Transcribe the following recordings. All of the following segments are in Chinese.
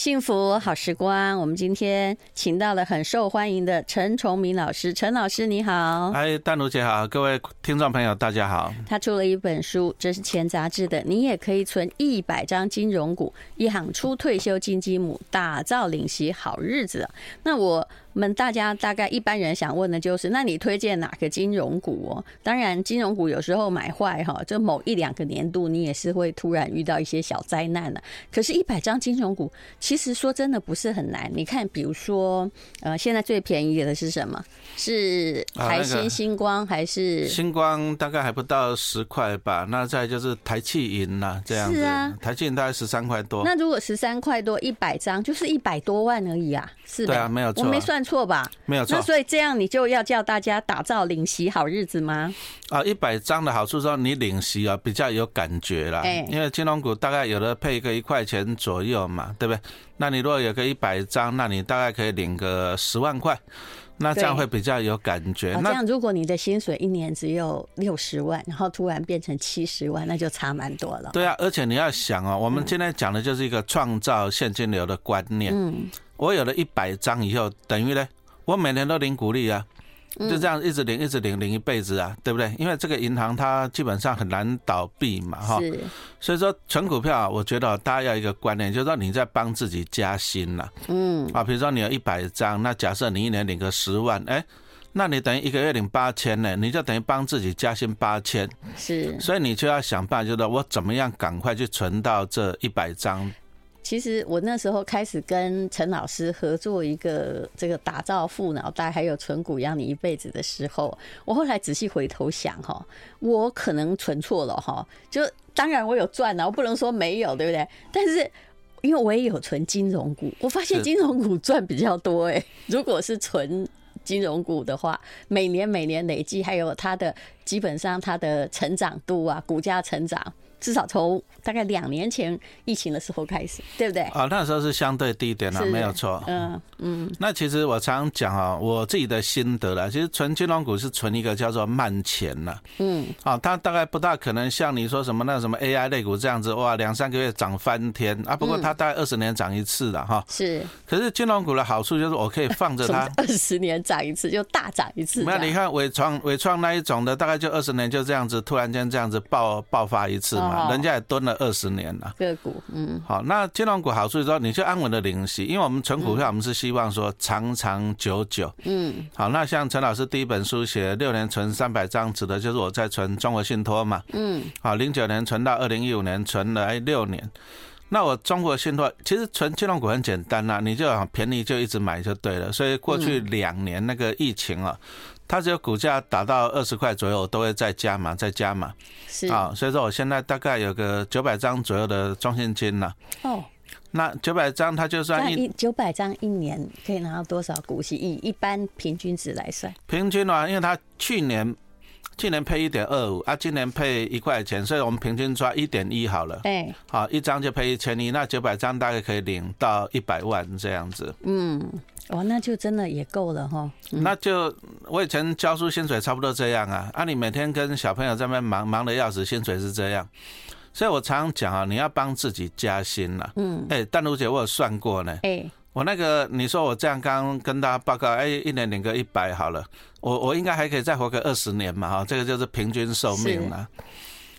幸福好时光，我们今天请到了很受欢迎的陈崇明老师。陈老师你好，哎，丹如姐好，各位听众朋友大家好。他出了一本书，这是前杂志的，你也可以存一百张金融股，一行出退休金积母，打造领息好日子。那我。我们大家大概一般人想问的就是，那你推荐哪个金融股哦？当然，金融股有时候买坏哈，就某一两个年度你也是会突然遇到一些小灾难的。可是，一百张金融股其实说真的不是很难。你看，比如说，呃，现在最便宜的是什么？是台新星光还是？星光大概还不到十块吧。那再就是台气银啦，这样子。是啊，台气银大概十三块多。那如果十三块多，一百张就是一百多万而已啊。是的。对啊，没有错。我没算。错吧？没有错。那所以这样你就要叫大家打造领息好日子吗？啊，一百张的好处说你领息啊比较有感觉啦。哎，因为金融股大概有的配一个一块钱左右嘛，对不对？那你如果有个一百张，那你大概可以领个十万块，那这样会比较有感觉。那这样如果你的薪水一年只有六十万，然后突然变成七十万，那就差蛮多了。对啊，而且你要想哦，我们今天讲的就是一个创造现金流的观念。嗯。我有了一百张以后，等于呢，我每年都领股利啊，就这样一直领，一直领，领一辈子啊，对不对？因为这个银行它基本上很难倒闭嘛，哈。是。所以说存股票啊，我觉得大家要一个观念，就是说你在帮自己加薪了。嗯。啊，比如说你有一百张，那假设你一年领个十万，哎，那你等于一个月领八千呢，你就等于帮自己加薪八千。是。所以你就要想办法，就是说我怎么样赶快去存到这一百张。其实我那时候开始跟陈老师合作一个这个打造富脑袋，还有存股养你一辈子的时候，我后来仔细回头想哈，我可能存错了哈。就当然我有赚了，我不能说没有，对不对？但是因为我也有存金融股，我发现金融股赚比较多哎。如果是存金融股的话，每年每年累计，还有它的基本上它的成长度啊，股价成长。至少从大概两年前疫情的时候开始，对不对？啊，那时候是相对低点了，没有错。嗯嗯。那其实我常讲啊，我自己的心得啦，其实存金融股是存一个叫做慢钱了。嗯。啊，它大概不大可能像你说什么那什么 AI 类股这样子，哇，两三个月涨翻天啊。不过它大概二十年涨一次的哈。是。可是金融股的好处就是我可以放着它，二十年涨一次就大涨一次。没有，你看伟创伟创那一种的，大概就二十年就这样子，突然间这样子爆爆发一次。人家也蹲了二十年了，个股，嗯，好，那金融股好处是说，你就安稳的领息，因为我们存股票，我们是希望说长长久久，嗯，好，那像陈老师第一本书写六年存三百张，指的就是我在存中国信托嘛，嗯，好，零九年存到二零一五年，存了六年，那我中国信托其实存金融股很简单呐，你就便宜就一直买就对了，所以过去两年那个疫情啊。它只有股价打到二十块左右，我都会再加嘛，再加嘛。是啊，所以说我现在大概有个九百张左右的中现金了。哦，那九百张它就算一九百张一年可以拿到多少股息？以一般平均值来算，平均的话，因为它去年去年配一点二五啊，今年配一块钱，所以我们平均抓一点一好了。哎，好，一张就配一千一，那九百张大概可以领到一百万这样子。嗯。哦，那就真的也够了哈。嗯、那就我以前教书薪水差不多这样啊。啊，你每天跟小朋友在那边忙忙的要死，薪水是这样。所以我常常讲啊，你要帮自己加薪了。嗯。哎，淡如姐，我有算过呢。哎。我那个，你说我这样刚跟大家报告，哎，一年领个一百好了，我我应该还可以再活个二十年嘛哈，这个就是平均寿命了。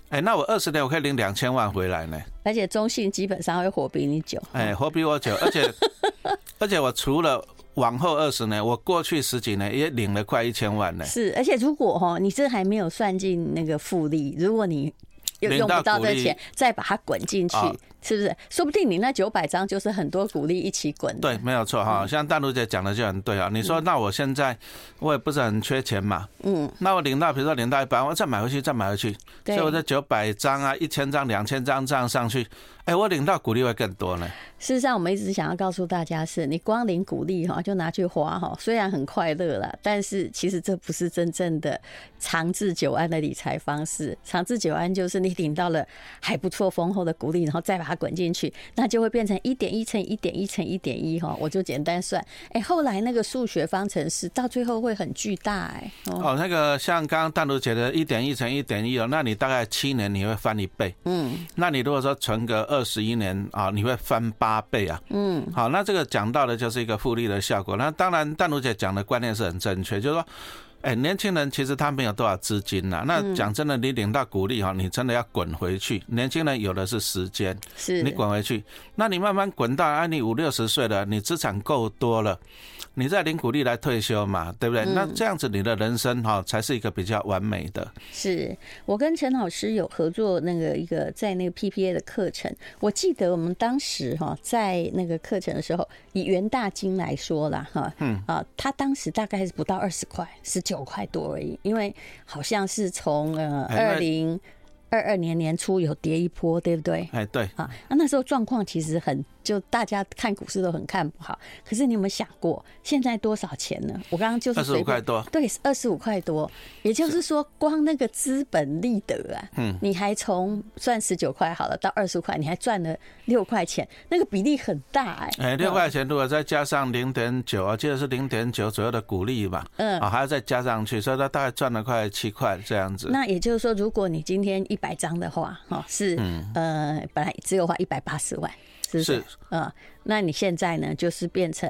哎，那我二十年我可以领两千万回来呢。而且中信基本上会活比你久。哎，活比我久，而且 而且我除了往后二十年，我过去十几年也领了快一千万呢。是，而且如果哈，你这还没有算进那个复利，如果你又用不到这钱，再把它滚进去。是不是？说不定你那九百张就是很多股利一起滚。对，没有错哈。像大陆姐讲的就很对啊。你说那我现在我也不是很缺钱嘛。嗯。那我领到，比如说领到一百万，我再买回去，再买回去。所以我这九百张啊，一千张、两千张这样上去，哎，我领到股利会更多呢。事实上，我们一直想要告诉大家是，你光领股利哈，就拿去花哈，虽然很快乐啦，但是其实这不是真正的长治久安的理财方式。长治久安就是你领到了还不错丰厚的股利，然后再把它滚进去，那就会变成一点一乘一点一乘一点一哈，我就简单算。哎、欸，后来那个数学方程式到最后会很巨大哎、欸。哦，那个像刚刚淡如姐的一点一乘一点一哦，那你大概七年你会翻一倍。嗯，那你如果说存个二十一年啊，你会翻八倍啊。嗯，好，那这个讲到的就是一个复利的效果。那当然，淡如姐讲的观念是很正确，就是说。哎，年轻人其实他没有多少资金呐。那讲真的，你领到股利哈，你真的要滚回去。年轻人有的是时间，是你滚回去，那你慢慢滚到啊，你五六十岁了，你资产够多了。你再领股利来退休嘛，对不对？嗯、那这样子你的人生哈才是一个比较完美的。是我跟陈老师有合作那个一个在那个 PPA 的课程，我记得我们当时哈在那个课程的时候，以元大金来说啦哈，嗯啊，他当时大概是不到二十块，十九块多而已，因为好像是从呃二零二二年年初有跌一波，对不对？哎，对啊，那那时候状况其实很。就大家看股市都很看不好，可是你有没有想过现在多少钱呢？我刚刚就是二十五块多，对，二十五块多，也就是说光那个资本利得啊，嗯，你还从赚十九块好了到二十五块，你还赚了六块钱，那个比例很大哎、欸。哎，六块钱如果再加上零点九啊，记得是零点九左右的股利吧，嗯，啊还要再加上去，所以它大概赚了快七块这样子。那也就是说，如果你今天一百张的话，哈，是呃本来只有花一百八十万。是，是，嗯，那你现在呢？就是变成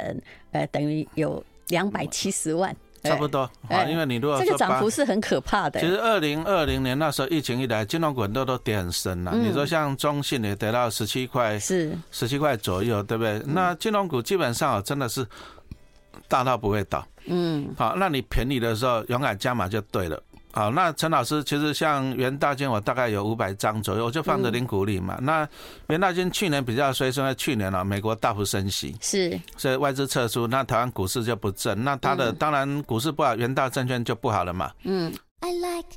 呃，等于有两百七十万，差不多啊。因为你如果这个涨幅是很可怕的。其实二零二零年那时候疫情一来，金融股都都跌很深了。你说像中信也跌到十七块，是十七块左右，对不对？那金融股基本上真的是大到不会倒。嗯，好，那你便宜的时候勇敢加码就对了。好，那陈老师其实像元大金，我大概有五百张左右，我就放着领股利嘛。那元大金去年比较衰，是因为去年啊，美国大幅升息，是，所以外资撤出，那台湾股市就不振。那它的当然股市不好，元大证券就不好了嘛。嗯。I like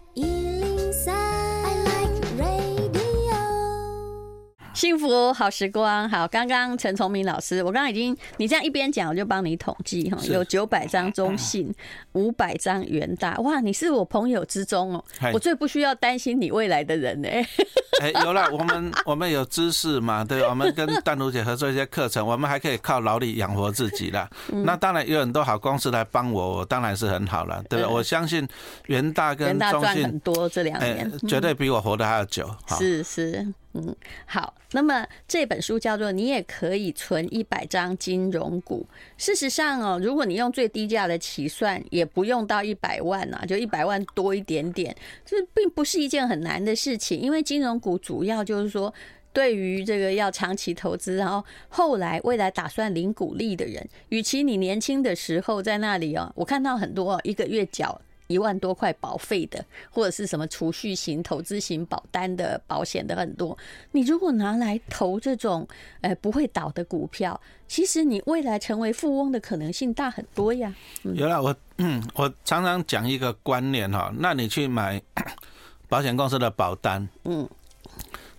幸福好时光，好，刚刚陈崇明老师，我刚刚已经，你这样一边讲，我就帮你统计哈，有九百张中信，五百张元大，哇，你是我朋友之中哦，我最不需要担心你未来的人呢。哎，有了，我们我们有知识嘛，对，我们跟淡如姐合作一些课程，我们还可以靠劳力养活自己啦。那当然有很多好公司来帮我，我当然是很好了，对吧？我相信元大跟中信很多这两年，绝对比我活得还要久。是是。嗯，好。那么这本书叫做《你也可以存一百张金融股》。事实上哦，如果你用最低价的起算，也不用到一百万呐，就一百万多一点点，这并不是一件很难的事情。因为金融股主要就是说，对于这个要长期投资，然后后来未来打算领股利的人，与其你年轻的时候在那里哦，我看到很多一个月缴。一万多块保费的，或者是什么储蓄型、投资型保单的保险的很多。你如果拿来投这种，呃，不会倒的股票，其实你未来成为富翁的可能性大很多呀。嗯、有了，我嗯，我常常讲一个观念哈，那你去买 保险公司的保单，嗯，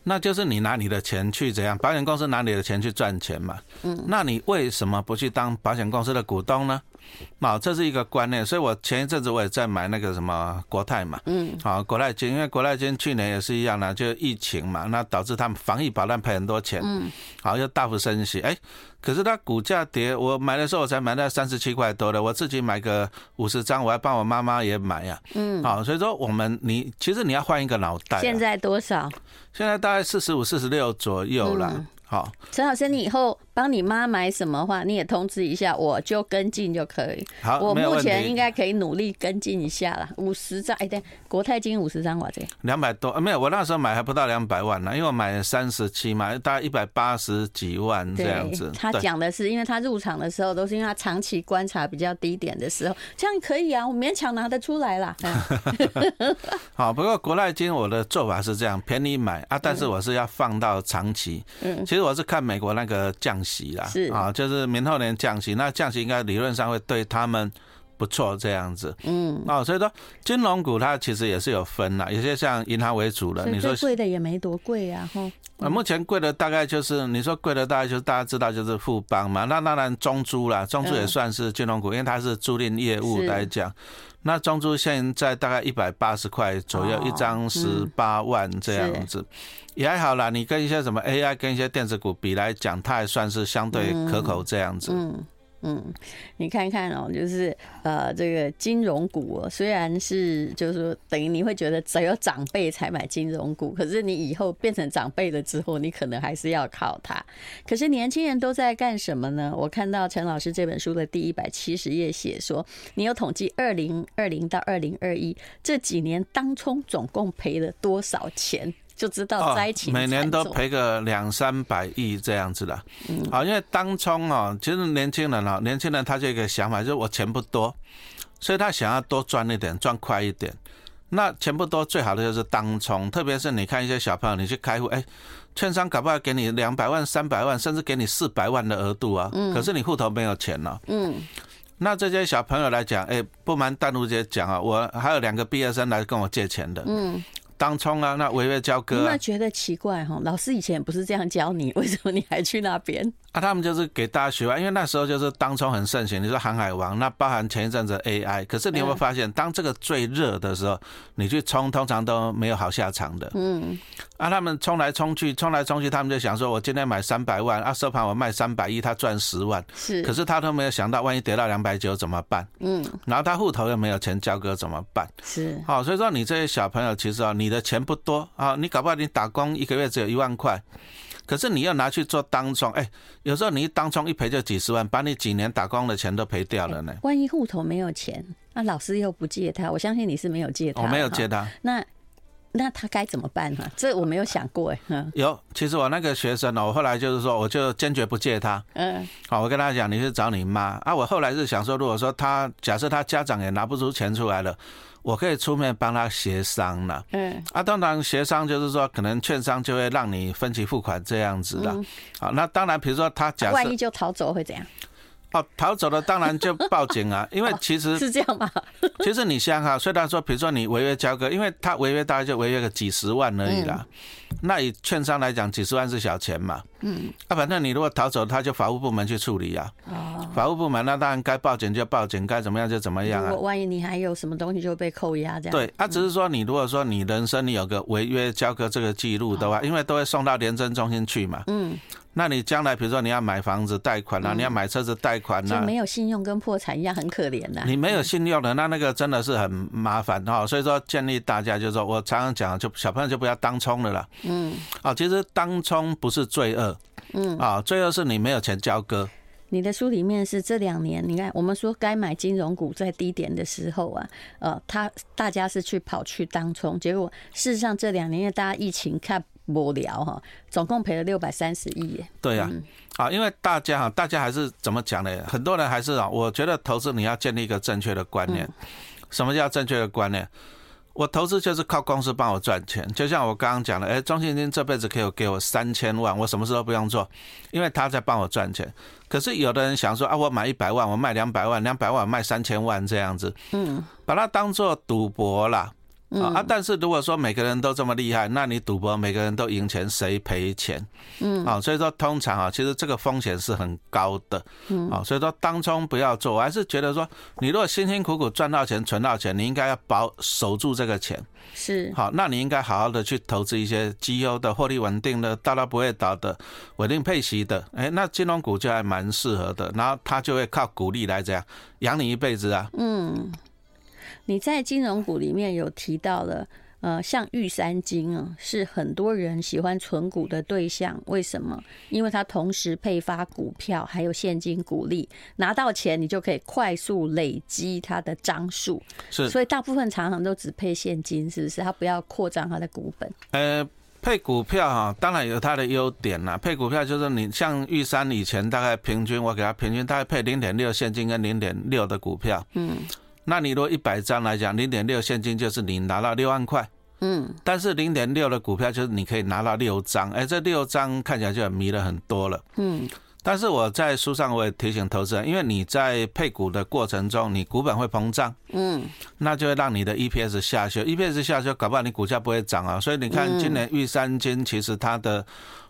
那就是你拿你的钱去怎样？保险公司拿你的钱去赚钱嘛，嗯，那你为什么不去当保险公司的股东呢？好，这是一个观念，所以我前一阵子我也在买那个什么国泰嘛，嗯，好，国泰金，因为国泰金去年也是一样的，就疫情嘛，那导致他们防疫保单赔很多钱，嗯，好，又大幅升息，哎，可是它股价跌，我买的时候我才买到三十七块多的，我自己买个五十张，我还帮我妈妈也买呀，嗯，好，所以说我们你其实你要换一个脑袋，现在多少？现在大概四十五、四十六左右了。好，陈老师，你以后帮你妈买什么话，你也通知一下，我就跟进就可以。好，我目前应该可以努力跟进一下了。五十张，哎，对，国泰金五十张，我这两百多，没有，我那时候买还不到两百万呢，因为我买三十七嘛，大概一百八十几万这样子。他讲的是，因为他入场的时候都是因为他长期观察比较低点的时候，这样可以啊，我勉强拿得出来啦。好，不过国泰金我的做法是这样，便宜买啊，但是我是要放到长期。嗯。其实我是看美国那个降息啦，是。啊，就是明后年降息，那降息应该理论上会对他们不错这样子。嗯，哦，所以说金融股它其实也是有分啦，有些像银行为主的，你说贵的也没多贵啊，哈。啊，目前贵的大概就是你说贵的大概就是大家知道就是富邦嘛，那当然中租啦，中租也算是金融股，因为它是租赁业务来讲。那中租现在大概一百八十块左右，一张十八万这样子，也还好啦。你跟一些什么 AI 跟一些电子股比来讲，它还算是相对可口这样子。嗯，嗯你看看哦，就是呃，这个金融股哦，虽然是就是说等于你会觉得只有长辈才买金融股，可是你以后变成长辈了之后，你可能还是要靠它。可是年轻人都在干什么呢？我看到陈老师这本书的第一百七十页写说，你有统计二零二零到二零二一这几年当冲总共赔了多少钱？就知道灾情，每年都赔个两三百亿这样子的。嗯，好，因为当冲哦，其实年轻人哦，年轻人他就有一个想法，就是我钱不多，所以他想要多赚一点，赚快一点。那钱不多，最好的就是当冲，特别是你看一些小朋友，你去开户，哎，券商搞不好给你两百万、三百万，甚至给你四百万的额度啊。嗯。可是你户头没有钱了。嗯。那这些小朋友来讲，哎，不瞒淡如姐讲啊，我还有两个毕业生来跟我借钱的。嗯。当冲啊，那违约交割，那觉得奇怪哈？老师以前不是这样教你，为什么你还去那边？啊，他们就是给大家学啊，因为那时候就是当冲很盛行。你说航海王，那包含前一阵子 AI，可是你有没有发现，当这个最热的时候，你去冲，通常都没有好下场的。嗯。啊，他们冲来冲去，冲来冲去，他们就想说，我今天买三百万，啊，收盘我卖三百亿，他赚十万。是。可是他都没有想到，万一跌到两百九怎么办？嗯。然后他户头又没有钱交割怎么办？是。好，所以说你这些小朋友，其实啊，你的钱不多啊，你搞不好你打工一个月只有一万块。可是你要拿去做当冲，哎，有时候你一当冲一赔就几十万，把你几年打工的钱都赔掉了呢。万一户头没有钱，那老师又不借他，我相信你是没有借他。我没有借他。那那他该怎么办呢？这我没有想过哎。有，其实我那个学生呢，我后来就是说，我就坚决不借他。嗯。好，我跟他讲，你去找你妈啊。我后来是想说，如果说他假设他家长也拿不出钱出来了。我可以出面帮他协商了，嗯，啊，当然协商就是说，可能券商就会让你分期付款这样子的，好，那当然，比如说他假设万一就逃走会怎样？哦，逃走了当然就报警啊，因为其实是这样吧。其实你想哈，虽然说，比如说你违约交割，因为他违约大概就违约个几十万而已啦。那以券商来讲，几十万是小钱嘛。嗯。啊，反正你如果逃走，他就法务部门去处理啊。哦。法务部门那当然该报警就报警，该怎么样就怎么样啊。如果万一你还有什么东西就会被扣押这样。对，啊，只是说你如果说你人生你有个违约交割这个记录的话，因为都会送到廉政中心去嘛。嗯。那你将来比如说你要买房子贷款啊，你要买车子贷款啊，就没有信用跟破产一样很可怜的。你没有信用的，那那个真的是很麻烦哈。所以说建议大家就是说我常常讲，就小朋友就不要当冲了啦。嗯。啊，其实当冲不是罪恶。嗯。啊，罪恶是你没有钱交割。你的书里面是这两年，你看我们说该买金融股在低点的时候啊，呃，他大家是去跑去当冲，结果事实上这两年因为大家疫情看。无聊哈，总共赔了六百三十亿耶。对呀，啊，因为大家哈，大家还是怎么讲呢？很多人还是啊，我觉得投资你要建立一个正确的观念。什么叫正确的观念？我投资就是靠公司帮我赚钱，就像我刚刚讲的，哎，中信金这辈子可以给我三千万，我什么事都不用做，因为他在帮我赚钱。可是有的人想说啊，我买一百万，我卖两百万，两百万卖三千万这样子，嗯，把它当做赌博啦。啊，但是如果说每个人都这么厉害，那你赌博每个人都赢钱，谁赔钱？嗯，啊，所以说通常啊，其实这个风险是很高的。嗯，啊，所以说当冲不要做，我还是觉得说，你如果辛辛苦苦赚到钱、存到钱，你应该要保守住这个钱。是，好，那你应该好好的去投资一些绩优的、获利稳定的、大到不会倒的、稳定配息的。哎，那金融股就还蛮适合的，然后它就会靠股利来这样养你一辈子啊。嗯。你在金融股里面有提到了，呃，像玉山金啊，是很多人喜欢存股的对象。为什么？因为它同时配发股票，还有现金股利，拿到钱你就可以快速累积它的张数。是，所以大部分常常都只配现金，是不是？它不要扩张它的股本。呃，配股票哈，当然有它的优点啦。配股票就是你像玉山以前大概平均，我给它平均大概配零点六现金跟零点六的股票。嗯。那你如果一百张来讲，零点六现金就是你拿到六万块，嗯，但是零点六的股票就是你可以拿到六张，哎，这六张看起来就很迷了很多了，嗯，但是我在书上我也提醒投资人，因为你在配股的过程中，你股本会膨胀，嗯，那就会让你的 EPS 下修，EPS 下修，搞不好你股价不会涨啊。所以你看今年玉山金其实它的。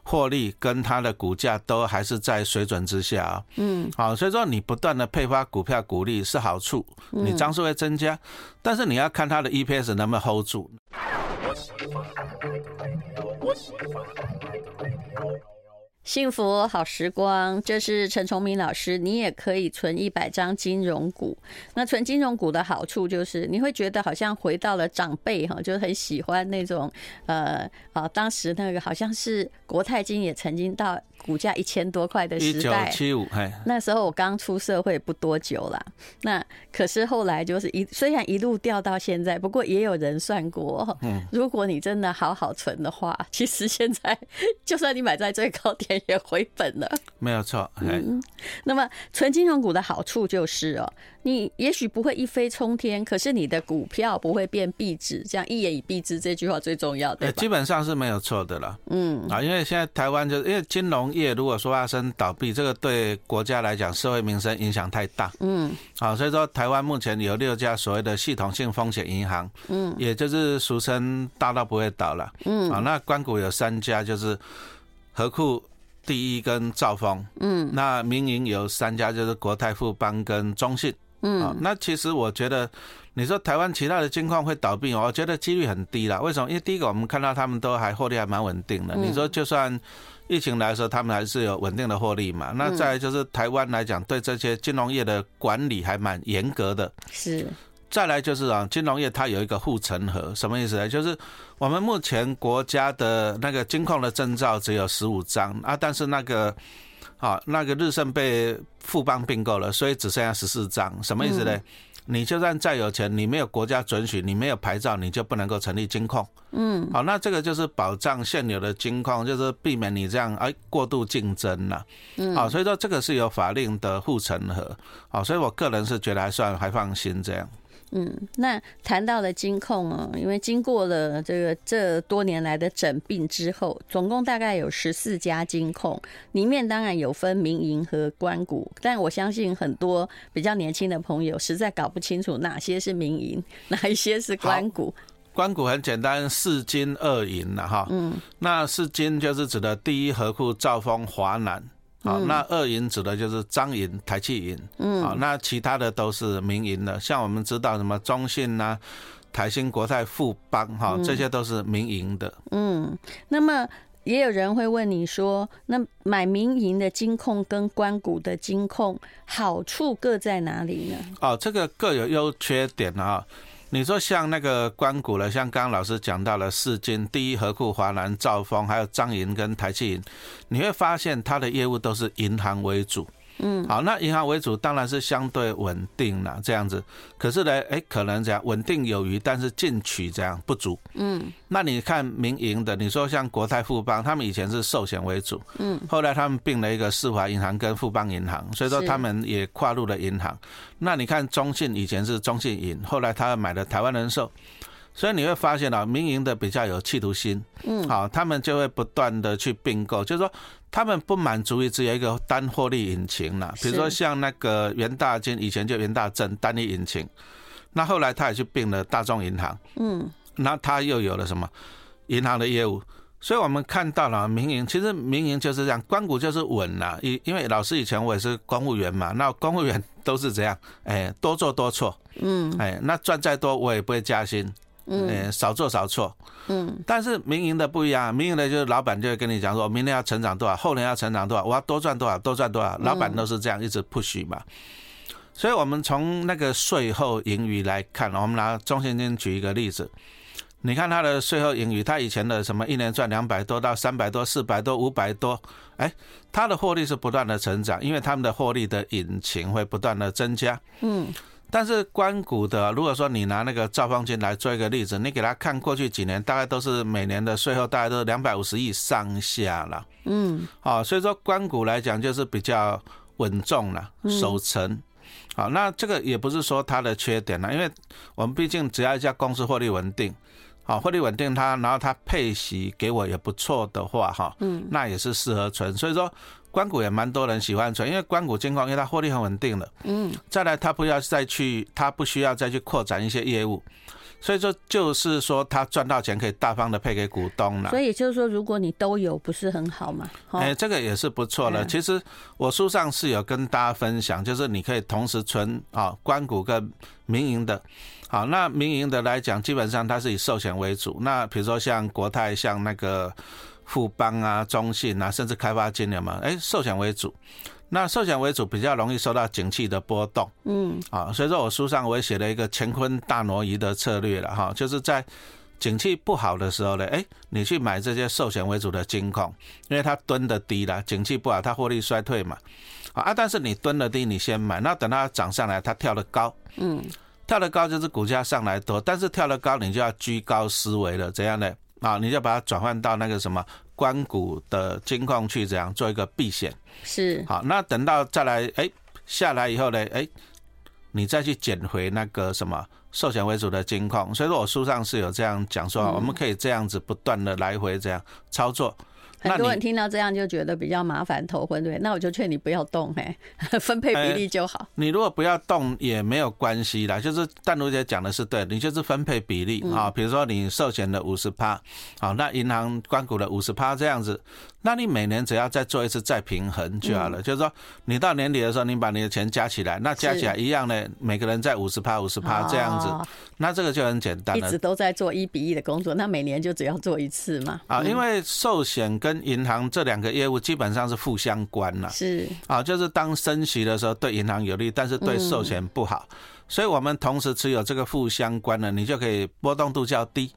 获利跟它的股价都还是在水准之下啊，嗯，好，所以说你不断的配发股票股利是好处，你张数会增加，但是你要看它的 EPS 能不能 hold 住。幸福好时光，这是陈崇明老师。你也可以存一百张金融股。那存金融股的好处就是，你会觉得好像回到了长辈哈，就很喜欢那种呃，啊，当时那个好像是国泰金也曾经到。股价一千多块的时代，七五，那时候我刚出社会不多久啦。那可是后来就是一，虽然一路掉到现在，不过也有人算过，如果你真的好好存的话，其实现在就算你买在最高点也回本了。没有错，嗯。那么存金融股的好处就是哦。你也许不会一飞冲天，可是你的股票不会变壁纸，这样一言以蔽之，这句话最重要的。基本上是没有错的了。嗯啊，因为现在台湾就是因为金融业如果说发生倒闭，这个对国家来讲社会民生影响太大。嗯，好，所以说台湾目前有六家所谓的系统性风险银行，嗯，也就是俗称大到不会倒了。嗯，啊，那关谷有三家，就是和库。第一跟兆丰，嗯，那民营有三家，就是国泰、富邦跟中信，嗯，那其实我觉得，你说台湾其他的金矿会倒闭，我觉得几率很低啦。为什么？因为第一个我们看到他们都还获利还蛮稳定的。你说就算疫情来说，他们还是有稳定的获利嘛。那再来就是台湾来讲，对这些金融业的管理还蛮严格的。是。再来就是啊，金融业它有一个护城河，什么意思呢？就是我们目前国家的那个金矿的证照只有十五张啊，但是那个啊，那个日盛被富邦并购了，所以只剩下十四张。什么意思呢？你就算再有钱，你没有国家准许，你没有牌照，你就不能够成立金控。嗯，好，那这个就是保障现有的金控，就是避免你这样哎过度竞争了。嗯，好，所以说这个是有法令的护城河。好，所以我个人是觉得还算还放心这样。嗯，那谈到了金控哦，因为经过了这个这多年来的整并之后，总共大概有十四家金控，里面当然有分民营和官股，但我相信很多比较年轻的朋友实在搞不清楚哪些是民营，哪一些是官股。官股很简单，四金二银了哈。嗯，那四金就是指的第一河库、兆丰、华南。好，那二银指的就是张银、台气银，嗯，好，那其他的都是民营的，像我们知道什么中信呐、台新、国泰、富邦，哈，这些都是民营的。嗯，那么也有人会问你说，那买民营的金控跟关股的金控好处各在哪里呢？哦，这个各有优缺点啊。你说像那个关谷了，像刚刚老师讲到了四金、第一河库、华南、兆丰，还有张银跟台企银，你会发现它的业务都是银行为主。嗯，好，那银行为主当然是相对稳定了，这样子。可是呢，哎，可能这样稳定有余，但是进取这样不足。嗯，那你看民营的，你说像国泰富邦，他们以前是寿险为主，嗯，后来他们并了一个世华银行跟富邦银行，所以说他们也跨入了银行。那你看中信以前是中信银，后来他买了台湾人寿。所以你会发现啊，民营的比较有企图心，嗯，好，他们就会不断的去并购，就是说他们不满足于只有一个单获利引擎了，比如说像那个元大金以前就元大正单一引擎，那后来他也去并了大众银行，嗯，那他又有了什么？银行的业务，所以我们看到了民营，其实民营就是这样，官股就是稳了，因因为老师以前我也是公务员嘛，那公务员都是这样，哎，多做多错，嗯，哎，那赚再多我也不会加薪。嗯，少做少错。嗯，但是民营的不一样，民营的就是老板就会跟你讲说，明年要成长多少，后年要成长多少，我要多赚多少，多赚多少。老板都是这样一直 push 嘛。所以，我们从那个税后盈余来看，我们拿中信金举一个例子，你看他的税后盈余，他以前的什么一年赚两百多到三百多、四百多、五百多，哎，他的获利是不断的成长，因为他们的获利的引擎会不断的增加。嗯。但是关谷的，如果说你拿那个赵方金来做一个例子，你给他看过去几年，大概都是每年的税后大概都是两百五十亿上下了。嗯，好，所以说关谷来讲就是比较稳重了，守成。好，那这个也不是说它的缺点了，因为我们毕竟只要一家公司获利稳定，好，获利稳定它，然后它配息给我也不错的话，哈，嗯，那也是适合存。所以说。官股也蛮多人喜欢存，因为关谷金矿，因为它获利很稳定了。嗯，再来它不要再去，它不需要再去扩展一些业务，所以说就是说它赚到钱可以大方的配给股东了。所以就是说，如果你都有，不是很好嘛？哎，这个也是不错的。其实我书上是有跟大家分享，就是你可以同时存啊官股跟民营的。好，那民营的来讲，基本上它是以寿险为主。那比如说像国泰，像那个。富邦啊、中信啊，甚至开发金的嘛，哎，寿险为主。那寿险为主比较容易受到景气的波动，嗯，啊，所以说我书上我也写了一个乾坤大挪移的策略了哈，就是在景气不好的时候呢，哎，你去买这些寿险为主的金控，因为它蹲的低了，景气不好，它获利衰退嘛，啊，但是你蹲的低，你先买，那等它涨上来，它跳得高，嗯，跳得高就是股价上来多，但是跳得高你就要居高思维了，怎样呢？啊，你就把它转换到那个什么关谷的金矿去，这样做一个避险。是。好，那等到再来，哎，下来以后呢，哎，你再去捡回那个什么寿险为主的金矿。所以说我书上是有这样讲说，我们可以这样子不断的来回这样操作。很多人听到这样就觉得比较麻烦头昏，对，那我就劝你不要动，哎，分配比例就好。你如果不要动也没有关系啦，就是但如姐讲的是对，你就是分配比例啊，比如说你寿险的五十趴，好，那银行关股的五十趴这样子。那你每年只要再做一次再平衡就好了，就是说你到年底的时候，你把你的钱加起来，那加起来一样呢，每个人在五十趴五十趴这样子，那这个就很简单了。一直都在做一比一的工作，那每年就只要做一次嘛。啊，因为寿险跟银行这两个业务基本上是负相关了。是啊，就是当升息的时候对银行有利，但是对寿险不好，所以我们同时持有这个负相关的，你就可以波动度较低。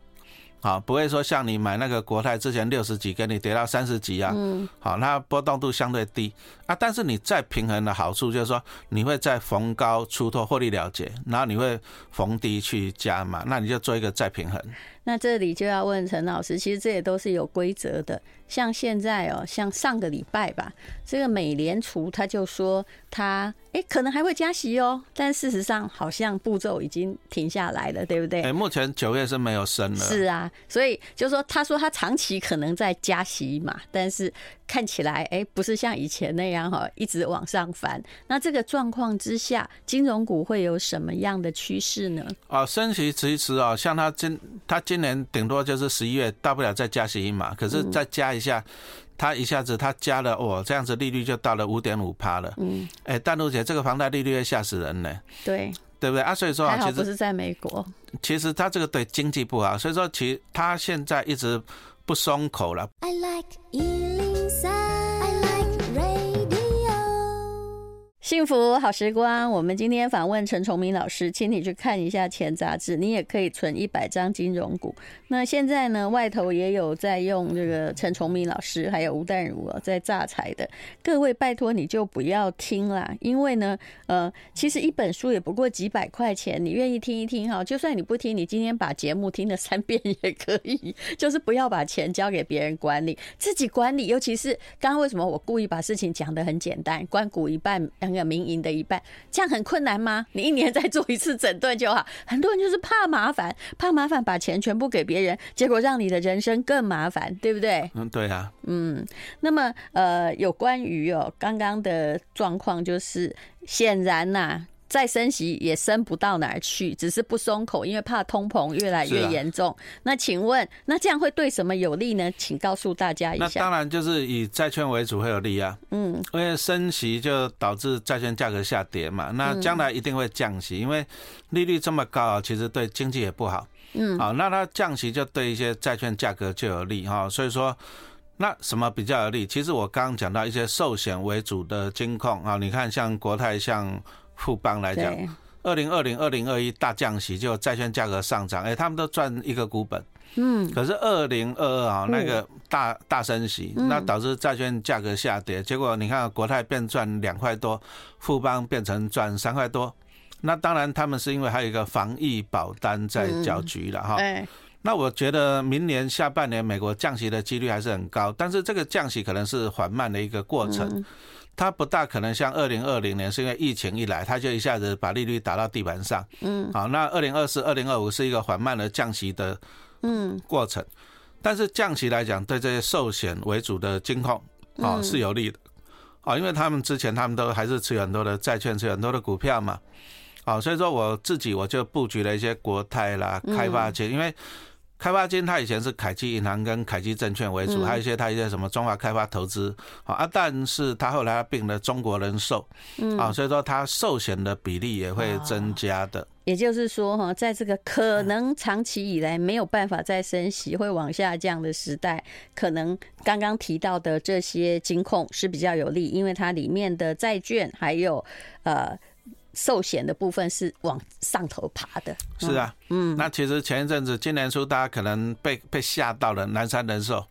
好，不会说像你买那个国泰之前六十几，给你跌到三十几啊。嗯。好，那波动度相对低啊，但是你再平衡的好处就是说，你会在逢高出脱获利了结，然后你会逢低去加嘛，那你就做一个再平衡。那这里就要问陈老师，其实这也都是有规则的。像现在哦，像上个礼拜吧，这个美联储他就说他哎可能还会加息哦，但事实上好像步骤已经停下来了，对不对？哎，目前九月是没有升了。是啊，所以就说他说他长期可能在加息嘛，但是看起来哎不是像以前那样哈一直往上翻。那这个状况之下，金融股会有什么样的趋势呢？啊，升息迟一迟啊，像他今他今年顶多就是十一月，大不了再加息一码，可是再加一下，他一下子他加了哦，这样子利率就到了五点五趴了。嗯，哎，淡如姐，这个房贷利率会吓死人呢。对，对不对啊？所以说啊，其实不是在美国，其实他这个对经济不好，所以说其实他现在一直不松口了。I like 幸福好时光，我们今天访问陈崇明老师，请你去看一下《钱杂志》，你也可以存一百张金融股。那现在呢，外头也有在用这个陈崇明老师，还有吴淡如在诈财的。各位拜托你就不要听啦，因为呢，呃，其实一本书也不过几百块钱，你愿意听一听哈，就算你不听，你今天把节目听了三遍也可以，就是不要把钱交给别人管理，自己管理。尤其是刚刚为什么我故意把事情讲得很简单，关股一半。民营的一半，这样很困难吗？你一年再做一次整顿就好。很多人就是怕麻烦，怕麻烦把钱全部给别人，结果让你的人生更麻烦，对不对？嗯，对啊。嗯，那么呃，有关于哦刚刚的状况，就是显然呐、啊。再升息也升不到哪儿去，只是不松口，因为怕通膨越来越严重。那请问，那这样会对什么有利呢？请告诉大家一下。那当然就是以债券为主会有利啊。嗯，因为升息就导致债券价格下跌嘛。那将来一定会降息，因为利率这么高，其实对经济也不好。嗯，好，那它降息就对一些债券价格就有利哈。所以说，那什么比较有利？其实我刚刚讲到一些寿险为主的金控啊，你看像国泰像。富邦来讲，二零二零、二零二一大降息，就债券价格上涨，哎，他们都赚一个股本。嗯。可是二零二二啊，那个大大升息，那导致债券价格下跌，结果你看国泰变赚两块多，富邦变成赚三块多。那当然，他们是因为还有一个防疫保单在搅局了哈。那我觉得明年下半年美国降息的几率还是很高，但是这个降息可能是缓慢的一个过程。它不大可能像二零二零年，是因为疫情一来，它就一下子把利率打到地板上。嗯，好，那二零二四、二零二五是一个缓慢的降息的嗯过程，但是降息来讲，对这些寿险为主的金控啊是有利的。啊，因为他们之前他们都还是持有很多的债券，持有很多的股票嘛。好，所以说我自己我就布局了一些国泰啦、开发金，因为。开发金，它以前是凯基银行跟凯基证券为主，还有一些它一些什么中华开发投资，啊，但是它后来并了中国人寿，啊，所以说它寿险的比例也会增加的。也就是说，哈，在这个可能长期以来没有办法再升息、会往下降的时代，可能刚刚提到的这些金控是比较有利，因为它里面的债券还有呃。寿险的部分是往上头爬的，是啊，嗯，那其实前一阵子，今年初大家可能被被吓到了，南山人寿，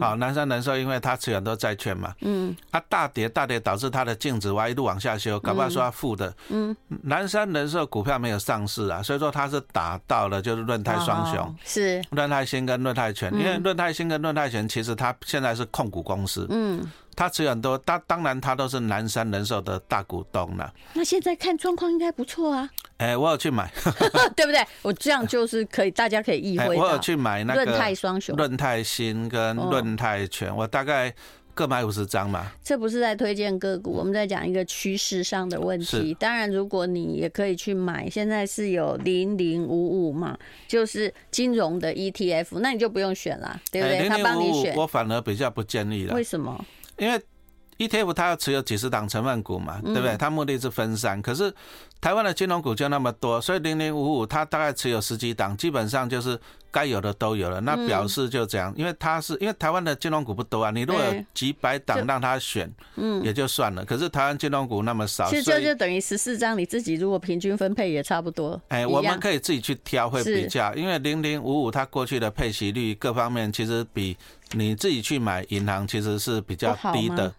好，南山人寿因为它持有很多债券嘛，嗯，它大跌大跌导致它的净值哇一路往下修，搞不好说它负的，嗯，南山人寿股票没有上市啊，所以说它是打到了就是润泰双雄，是。润泰新跟润泰全，因为润泰新跟润泰全其实它现在是控股公司，嗯。他持有很多，当当然他都是南山人寿的大股东了。那现在看状况应该不错啊。哎、欸，我有去买，对不对？我这样就是可以，大家可以意会、欸。我有去买那个润泰双雄、润泰新跟润泰全，我大概各买五十张嘛。这不是在推荐个股，我们在讲一个趋势上的问题。当然，如果你也可以去买，现在是有零零五五嘛，就是金融的 ETF，那你就不用选了，对不对？欸、他帮你选，我反而比较不建议了。为什么？因为 ETF 它要持有几十档成分股嘛，对不对？它目的是分散，可是台湾的金融股就那么多，所以零零五五它大概持有十几档，基本上就是。该有的都有了，那表示就这样，因为它是因为台湾的金融股不多啊，你如果有几百档让他选，嗯，也就算了。可是台湾金融股那么少，其实就就等于十四张，你自己如果平均分配也差不多。哎，我们可以自己去挑会比较，因为零零五五它过去的配息率各方面其实比你自己去买银行其实是比较低的，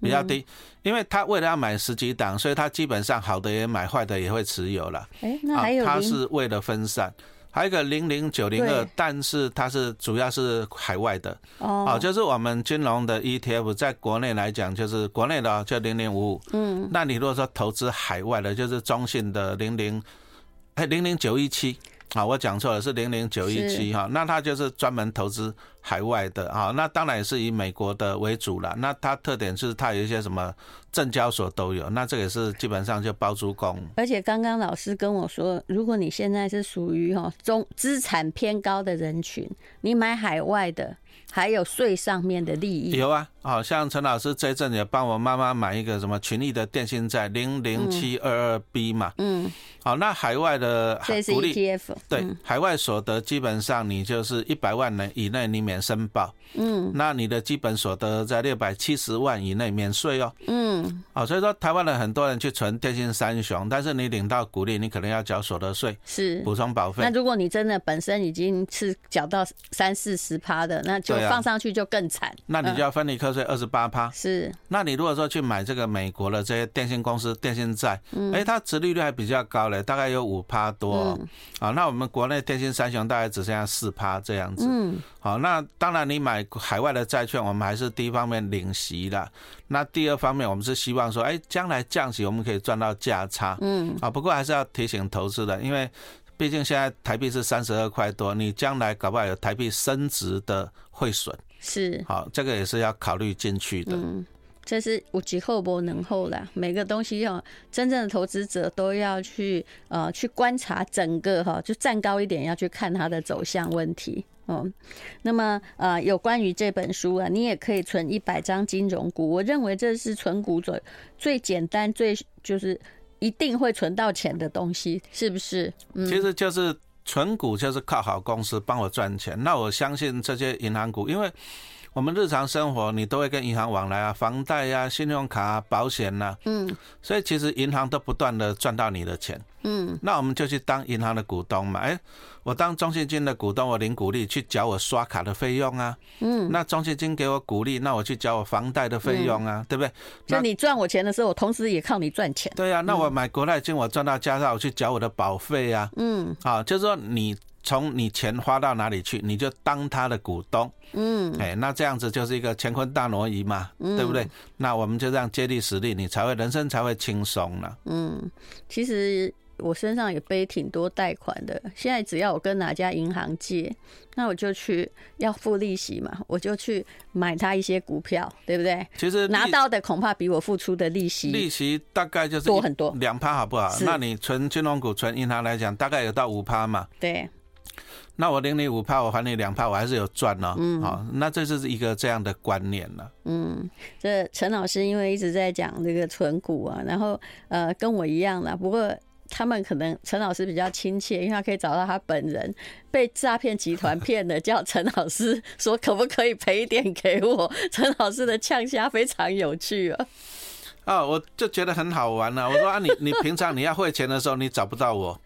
比较低，因为他为了要买十几档，所以他基本上好的也买，坏的也会持有了。哎，那还有他是为了分散。还有一个零零九零二，但是它是主要是海外的哦，就是我们金融的 ETF，在国内来讲就是国内的就零零五五，嗯，那你如果说投资海外的，就是中信的零零哎零零九一七。啊，我讲错了，是零零九一七哈，那它就是专门投资海外的啊，那当然也是以美国的为主了。那它特点是它有一些什么证交所都有，那这个也是基本上就包租公。而且刚刚老师跟我说，如果你现在是属于哈中资产偏高的人群，你买海外的。还有税上面的利益有啊，好像陈老师这阵也帮我妈妈买一个什么群益的电信债零零七二二 B 嘛，嗯，好，那海外的股利 ETF 对，海外所得基本上你就是一百万人以内你免申报，嗯，那你的基本所得在六百七十万以内免税哦，嗯，好，所以说台湾的很多人去存电信三雄，但是你领到股利，你可能要缴所得税，是。补充保费。那如果你真的本身已经是缴到三四十趴的，那就放上去就更惨，啊，那你就要分离课税二十八趴。是，那你如果说去买这个美国的这些电信公司电信债，哎，它殖利率还比较高嘞，大概有五趴多。啊，那我们国内电信三雄大概只剩下四趴这样子。嗯，好，那当然你买海外的债券，我们还是第一方面领息的。那第二方面，我们是希望说，哎，将来降息我们可以赚到价差。嗯，啊，不过还是要提醒投资的，因为。毕竟现在台币是三十二块多，你将来搞不好有台币升值的汇损，是好，这个也是要考虑进去的。嗯，这是无极后不能后啦，每个东西要真正的投资者都要去呃去观察整个哈，就站高一点要去看它的走向问题。嗯，那么呃有关于这本书啊，你也可以存一百张金融股，我认为这是存股最最简单最就是。一定会存到钱的东西，是不是？嗯，其实就是存股，就是靠好公司帮我赚钱。那我相信这些银行股，因为我们日常生活你都会跟银行往来啊，房贷呀、啊、信用卡啊、保险呐，嗯，所以其实银行都不断的赚到你的钱。嗯，那我们就去当银行的股东嘛。哎，我当中信金的股东，我领股利去缴我刷卡的费用啊。嗯，那中信金给我股利，那我去缴我房贷的费用啊，对不对？那你赚我钱的时候，我同时也靠你赚钱。对呀，那我买国泰金，我赚到加上我去缴我的保费啊。嗯，好，就是说你从你钱花到哪里去，你就当他的股东。嗯，哎，那这样子就是一个乾坤大挪移嘛，对不对？那我们就这样接力实力，你才会人生才会轻松了。嗯，其实。我身上也背挺多贷款的。现在只要我跟哪家银行借，那我就去要付利息嘛，我就去买他一些股票，对不对？其实拿到的恐怕比我付出的利息利息大概就是多很多，两趴好不好？那你存金融股、存银行来讲，大概有到五趴嘛？对。那我领你五趴，我还你两趴，我还是有赚哦。嗯，好，那这就是一个这样的观念了。嗯，这陈老师因为一直在讲这个存股啊，然后呃跟我一样啦，不过他们可能陈老师比较亲切，因为他可以找到他本人被诈骗集团骗的，叫陈老师说可不可以赔一点给我？陈老师的呛虾非常有趣啊。啊，我就觉得很好玩了。我说啊，你你平常你要汇钱的时候，你找不到我。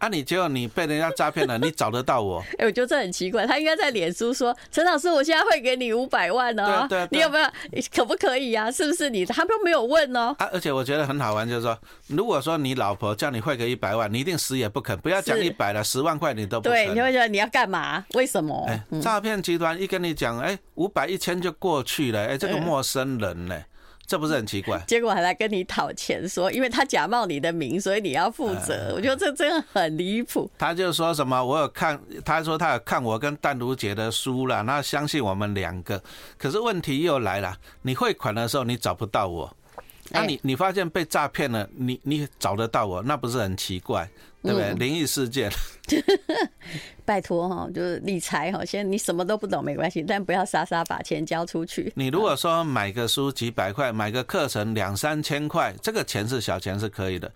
啊！你结果你被人家诈骗了，你找得到我？哎，我觉得这很奇怪。他应该在脸书说：“陈老师，我现在会给你五百万哦，对对，你有没有？可不可以呀？是不是你？他都没有问哦。啊！而且我觉得很好玩，就是说，如果说你老婆叫你汇个一百万，你一定死也不肯。不要讲一百了，十万块你都不肯。对，你会觉得你要干嘛？为什么？哎，诈骗集团一跟你讲，哎，五百一千就过去了。哎，这个陌生人呢？这不是很奇怪？结果还来跟你讨钱，说因为他假冒你的名，所以你要负责。我觉得这真的很离谱。他就说什么，我有看，他说他有看我跟淡如姐的书了，那相信我们两个。可是问题又来了，你汇款的时候你找不到我，那你你发现被诈骗了，你你找得到我，那不是很奇怪？对不对？灵异事件，拜托哈，就是理财哈，现在你什么都不懂没关系，但不要傻傻把钱交出去。你如果说买个书几百块，买个课程两三千块，这个钱是小钱是可以的。